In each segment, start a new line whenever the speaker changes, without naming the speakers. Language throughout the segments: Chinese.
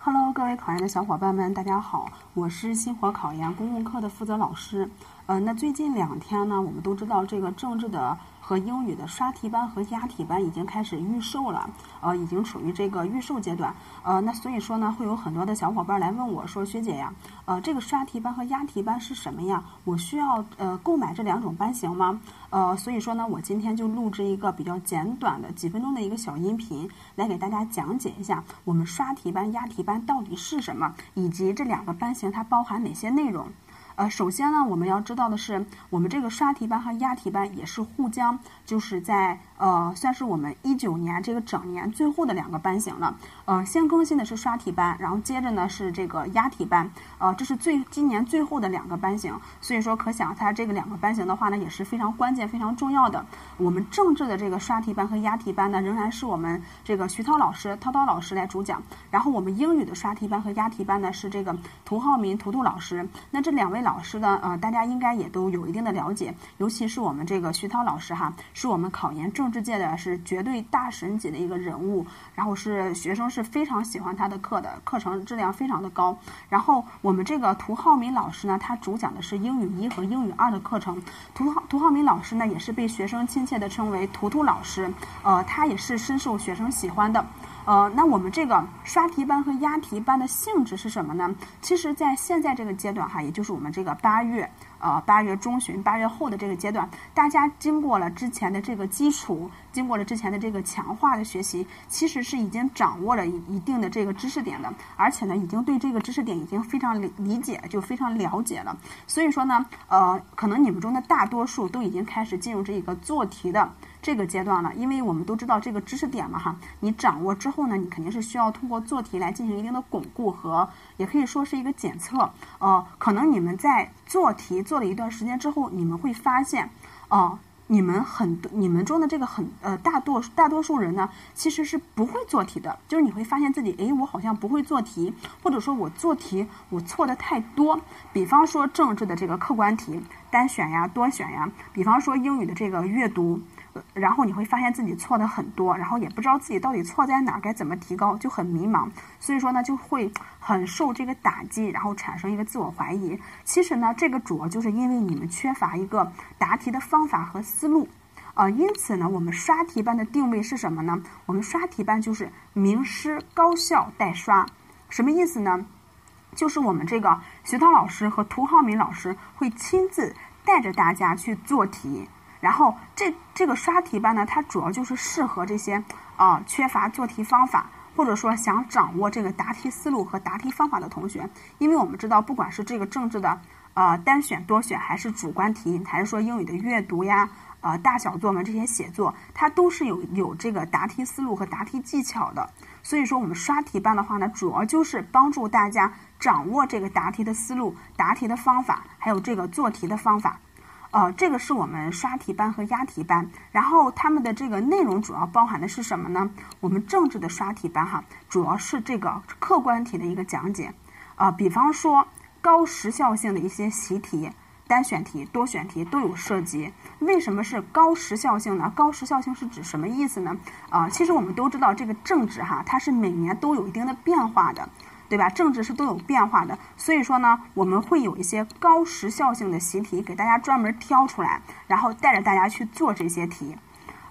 Hello，各位考研的小伙伴们，大家好，我是星火考研公共课的负责老师。呃，那最近两天呢，我们都知道这个政治的。和英语的刷题班和押题班已经开始预售了，呃，已经处于这个预售阶段，呃，那所以说呢，会有很多的小伙伴来问我说，学姐呀，呃，这个刷题班和押题班是什么呀？我需要呃购买这两种班型吗？呃，所以说呢，我今天就录制一个比较简短的几分钟的一个小音频，来给大家讲解一下我们刷题班、押题班到底是什么，以及这两个班型它包含哪些内容。呃，首先呢，我们要知道的是，我们这个刷题班和押题班也是互相，就是在呃，算是我们一九年这个整年最后的两个班型了。呃，先更新的是刷题班，然后接着呢是这个押题班。呃，这是最今年最后的两个班型，所以说可想它这个两个班型的话呢，也是非常关键、非常重要的。我们政治的这个刷题班和押题班呢，仍然是我们这个徐涛老师、涛涛老师来主讲。然后我们英语的刷题班和押题班呢，是这个涂浩民、涂涂老师。那这两位老师呢，呃，大家应该也都有一定的了解，尤其是我们这个徐涛老师哈，是我们考研政治界的是绝对大神级的一个人物，然后是学生是非常喜欢他的课的，课程质量非常的高。然后我们这个涂浩明老师呢，他主讲的是英语一和英语二的课程。涂浩涂浩明老师呢，也是被学生亲切的称为图图老师，呃，他也是深受学生喜欢的。呃，那我们这个刷题班和押题班的性质是什么呢？其实，在现在这个阶段哈，也就是我们这个八月，呃，八月中旬、八月后的这个阶段，大家经过了之前的这个基础，经过了之前的这个强化的学习，其实是已经掌握了一一定的这个知识点的，而且呢，已经对这个知识点已经非常理理解，就非常了解了。所以说呢，呃，可能你们中的大多数都已经开始进入这一个做题的。这个阶段了，因为我们都知道这个知识点嘛哈，你掌握之后呢，你肯定是需要通过做题来进行一定的巩固和，也可以说是一个检测。呃，可能你们在做题做了一段时间之后，你们会发现，哦，你们很多你们中的这个很呃大多大多数人呢，其实是不会做题的，就是你会发现自己，哎，我好像不会做题，或者说我做题我错的太多。比方说政治的这个客观题，单选呀、多选呀，比方说英语的这个阅读。然后你会发现自己错的很多，然后也不知道自己到底错在哪儿，该怎么提高，就很迷茫。所以说呢，就会很受这个打击，然后产生一个自我怀疑。其实呢，这个主要就是因为你们缺乏一个答题的方法和思路，呃，因此呢，我们刷题班的定位是什么呢？我们刷题班就是名师高效带刷，什么意思呢？就是我们这个徐涛老师和涂浩明老师会亲自带着大家去做题。然后这这个刷题班呢，它主要就是适合这些啊缺乏做题方法，或者说想掌握这个答题思路和答题方法的同学。因为我们知道，不管是这个政治的呃单选多选，还是主观题，还是说英语的阅读呀、呃大小作文这些写作，它都是有有这个答题思路和答题技巧的。所以说，我们刷题班的话呢，主要就是帮助大家掌握这个答题的思路、答题的方法，还有这个做题的方法。呃，这个是我们刷题班和押题班，然后他们的这个内容主要包含的是什么呢？我们政治的刷题班哈，主要是这个客观题的一个讲解，啊，比方说高时效性的一些习题、单选题、多选题都有涉及。为什么是高时效性呢？高时效性是指什么意思呢？啊，其实我们都知道这个政治哈，它是每年都有一定的变化的。对吧？政治是都有变化的，所以说呢，我们会有一些高时效性的习题给大家专门挑出来，然后带着大家去做这些题。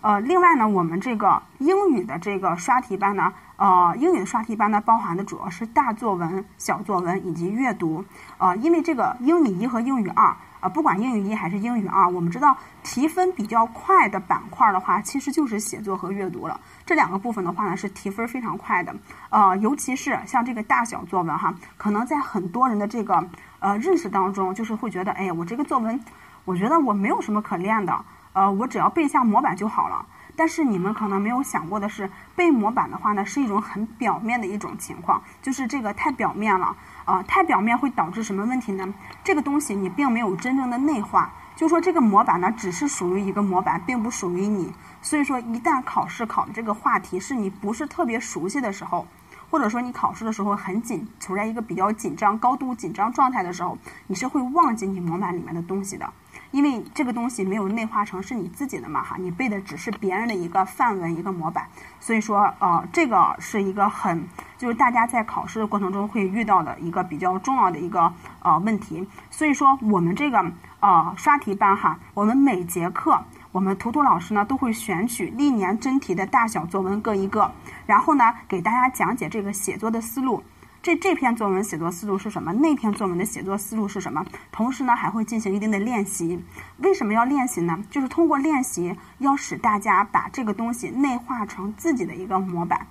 呃，另外呢，我们这个英语的这个刷题班呢，呃，英语的刷题班呢，包含的主要是大作文、小作文以及阅读。呃，因为这个英语一和英语二。啊，不管英语一还是英语二，我们知道提分比较快的板块的话，其实就是写作和阅读了。这两个部分的话呢，是提分非常快的。呃，尤其是像这个大小作文哈，可能在很多人的这个呃认识当中，就是会觉得，哎，我这个作文，我觉得我没有什么可练的，呃，我只要背下模板就好了。但是你们可能没有想过的是，背模板的话呢，是一种很表面的一种情况，就是这个太表面了，啊，太表面会导致什么问题呢？这个东西你并没有真正的内化，就说这个模板呢，只是属于一个模板，并不属于你。所以说，一旦考试考的这个话题是你不是特别熟悉的时候，或者说你考试的时候很紧，处在一个比较紧张、高度紧张状态的时候，你是会忘记你模板里面的东西的。因为这个东西没有内化成是你自己的嘛哈，你背的只是别人的一个范文一个模板，所以说呃这个是一个很就是大家在考试的过程中会遇到的一个比较重要的一个呃问题，所以说我们这个呃刷题班哈，我们每节课我们图图老师呢都会选取历年真题的大小作文各一个，然后呢给大家讲解这个写作的思路。这这篇作文写作思路是什么？那篇作文的写作思路是什么？同时呢，还会进行一定的练习。为什么要练习呢？就是通过练习，要使大家把这个东西内化成自己的一个模板。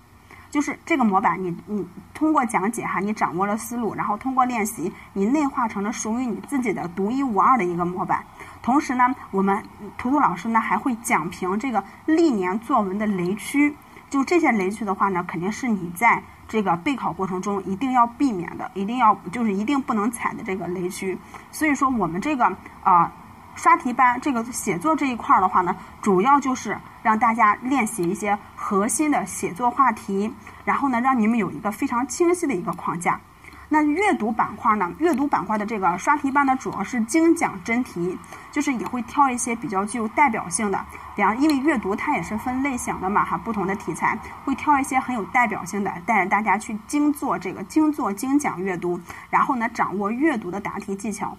就是这个模板，你你通过讲解哈，你掌握了思路，然后通过练习，你内化成了属于你自己的独一无二的一个模板。同时呢，我们图图老师呢还会讲评这个历年作文的雷区。就这些雷区的话呢，肯定是你在。这个备考过程中一定要避免的，一定要就是一定不能踩的这个雷区。所以说，我们这个啊刷题班这个写作这一块儿的话呢，主要就是让大家练习一些核心的写作话题，然后呢，让你们有一个非常清晰的一个框架。那阅读板块呢？阅读板块的这个刷题班呢，主要是精讲真题，就是也会挑一些比较具有代表性的，比方因为阅读它也是分类型的嘛哈，不同的题材会挑一些很有代表性的，带着大家去精做这个精做精讲阅读，然后呢，掌握阅读的答题技巧。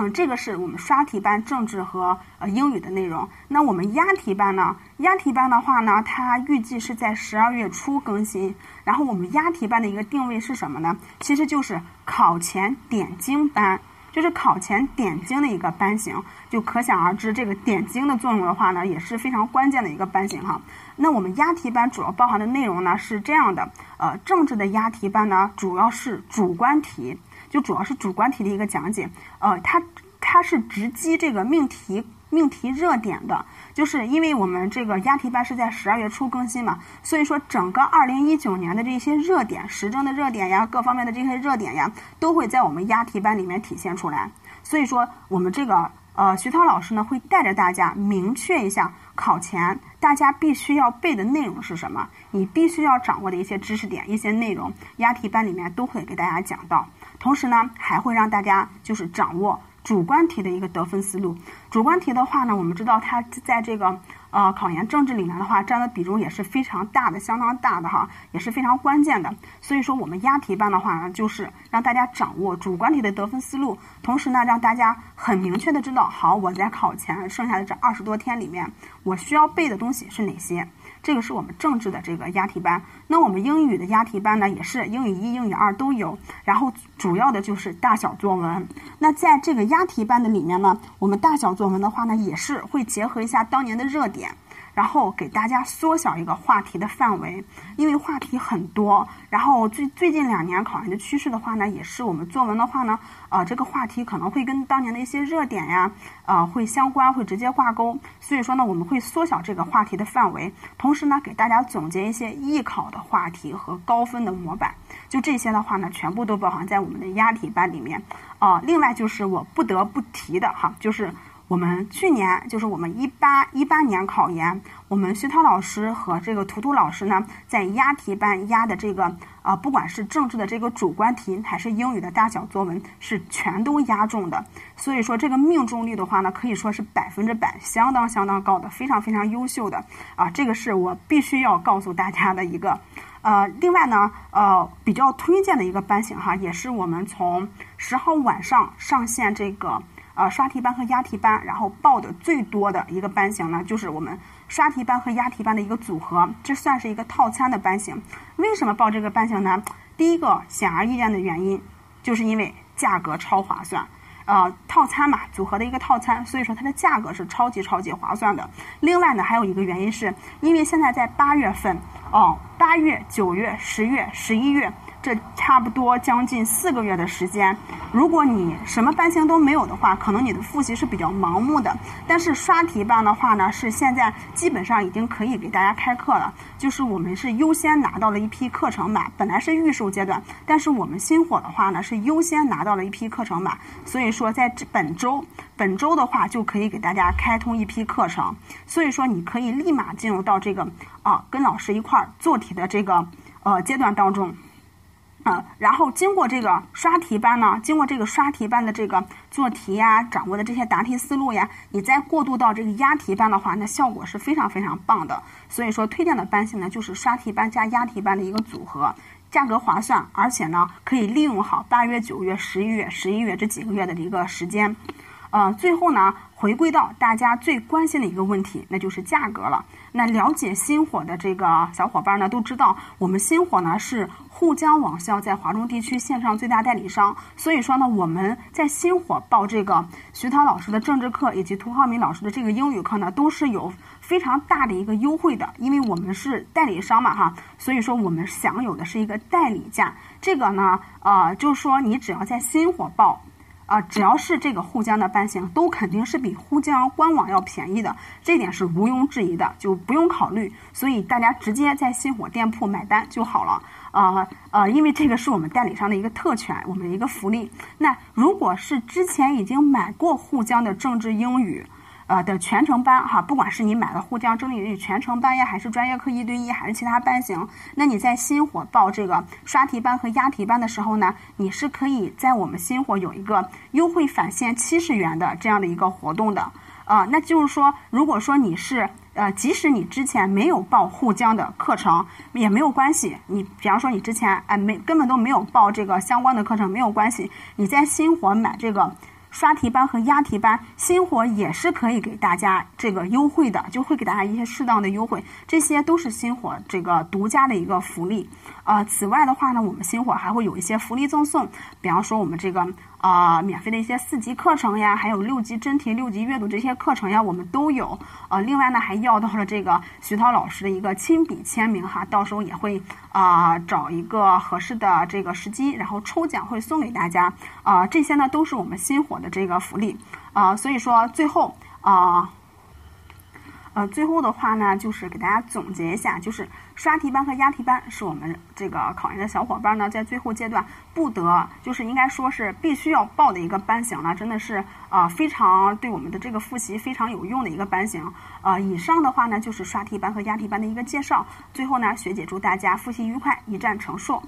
嗯，这个是我们刷题班政治和呃英语的内容。那我们押题班呢？押题班的话呢，它预计是在十二月初更新。然后我们押题班的一个定位是什么呢？其实就是考前点睛班，就是考前点睛的一个班型。就可想而知，这个点睛的作用的话呢，也是非常关键的一个班型哈。那我们押题班主要包含的内容呢是这样的：呃，政治的押题班呢，主要是主观题。就主要是主观题的一个讲解，呃，它它是直击这个命题命题热点的，就是因为我们这个押题班是在十二月初更新嘛，所以说整个二零一九年的这些热点、时政的热点呀，各方面的这些热点呀，都会在我们押题班里面体现出来。所以说，我们这个呃徐涛老师呢，会带着大家明确一下考前大家必须要背的内容是什么，你必须要掌握的一些知识点、一些内容，押题班里面都会给大家讲到。同时呢，还会让大家就是掌握主观题的一个得分思路。主观题的话呢，我们知道它在这个呃考研政治里面的话，占的比重也是非常大的，相当大的哈，也是非常关键的。所以说，我们押题班的话呢，就是让大家掌握主观题的得分思路，同时呢，让大家很明确的知道，好，我在考前剩下的这二十多天里面，我需要背的东西是哪些。这个是我们政治的这个押题班，那我们英语的押题班呢，也是英语一、英语二都有，然后主要的就是大小作文。那在这个押题班的里面呢，我们大小作文的话呢，也是会结合一下当年的热点。然后给大家缩小一个话题的范围，因为话题很多。然后最最近两年考研的趋势的话呢，也是我们作文的话呢，呃，这个话题可能会跟当年的一些热点呀，呃，会相关，会直接挂钩。所以说呢，我们会缩小这个话题的范围，同时呢，给大家总结一些艺考的话题和高分的模板。就这些的话呢，全部都包含在我们的押题班里面。啊，另外就是我不得不提的哈，就是。我们去年就是我们一八一八年考研，我们徐涛老师和这个图图老师呢，在押题班押的这个啊，不管是政治的这个主观题，还是英语的大小作文，是全都押中的。所以说这个命中率的话呢，可以说是百分之百，相当相当高的，非常非常优秀的啊。这个是我必须要告诉大家的一个。呃，另外呢，呃，比较推荐的一个班型哈，也是我们从十号晚上上线这个。呃，刷题班和押题班，然后报的最多的一个班型呢，就是我们刷题班和押题班的一个组合，这算是一个套餐的班型。为什么报这个班型呢？第一个显而易见的原因，就是因为价格超划算。呃，套餐嘛，组合的一个套餐，所以说它的价格是超级超级划算的。另外呢，还有一个原因是，因为现在在八月份，哦，八月、九月、十月、十一月。这差不多将近四个月的时间，如果你什么班型都没有的话，可能你的复习是比较盲目的。但是刷题班的话呢，是现在基本上已经可以给大家开课了。就是我们是优先拿到了一批课程码，本来是预售阶段，但是我们新火的话呢，是优先拿到了一批课程码。所以说，在这本周，本周的话就可以给大家开通一批课程。所以说，你可以立马进入到这个啊，跟老师一块儿做题的这个呃阶段当中。嗯，然后经过这个刷题班呢，经过这个刷题班的这个做题呀，掌握的这些答题思路呀，你再过渡到这个押题班的话，那效果是非常非常棒的。所以说，推荐的班型呢，就是刷题班加押题班的一个组合，价格划算，而且呢，可以利用好八月、九月、十一月、十一月这几个月的一个时间。呃，最后呢，回归到大家最关心的一个问题，那就是价格了。那了解星火的这个小伙伴呢，都知道我们星火呢是沪江网校在华中地区线上最大代理商，所以说呢，我们在星火报这个徐涛老师的政治课以及涂浩明老师的这个英语课呢，都是有非常大的一个优惠的，因为我们是代理商嘛哈，所以说我们享有的是一个代理价。这个呢，呃，就是说你只要在星火报。啊，只要是这个沪江的班型，都肯定是比沪江官网要便宜的，这点是毋庸置疑的，就不用考虑。所以大家直接在星火店铺买单就好了。呃呃，因为这个是我们代理商的一个特权，我们的一个福利。那如果是之前已经买过沪江的政治英语。呃的全程班哈，不管是你买了沪江政治英语全程班呀，还是专业课一对一，还是其他班型，那你在新火报这个刷题班和押题班的时候呢，你是可以在我们新火有一个优惠返现七十元的这样的一个活动的呃。那就是说，如果说你是呃，即使你之前没有报沪江的课程也没有关系，你比方说你之前哎没根本都没有报这个相关的课程没有关系，你在新火买这个。刷题班和押题班，星火也是可以给大家这个优惠的，就会给大家一些适当的优惠，这些都是星火这个独家的一个福利。呃，此外的话呢，我们星火还会有一些福利赠送，比方说我们这个。啊，免费的一些四级课程呀，还有六级真题、六级阅读这些课程呀，我们都有。呃，另外呢，还要到了这个徐涛老师的一个亲笔签名哈，到时候也会啊找一个合适的这个时机，然后抽奖会送给大家。啊，这些呢都是我们新火的这个福利。啊，所以说最后啊。呃，最后的话呢，就是给大家总结一下，就是刷题班和押题班是我们这个考研的小伙伴呢，在最后阶段不得，就是应该说是必须要报的一个班型了，真的是啊，非常对我们的这个复习非常有用的一个班型。呃，以上的话呢，就是刷题班和押题班的一个介绍。最后呢，学姐祝大家复习愉快，一战成硕。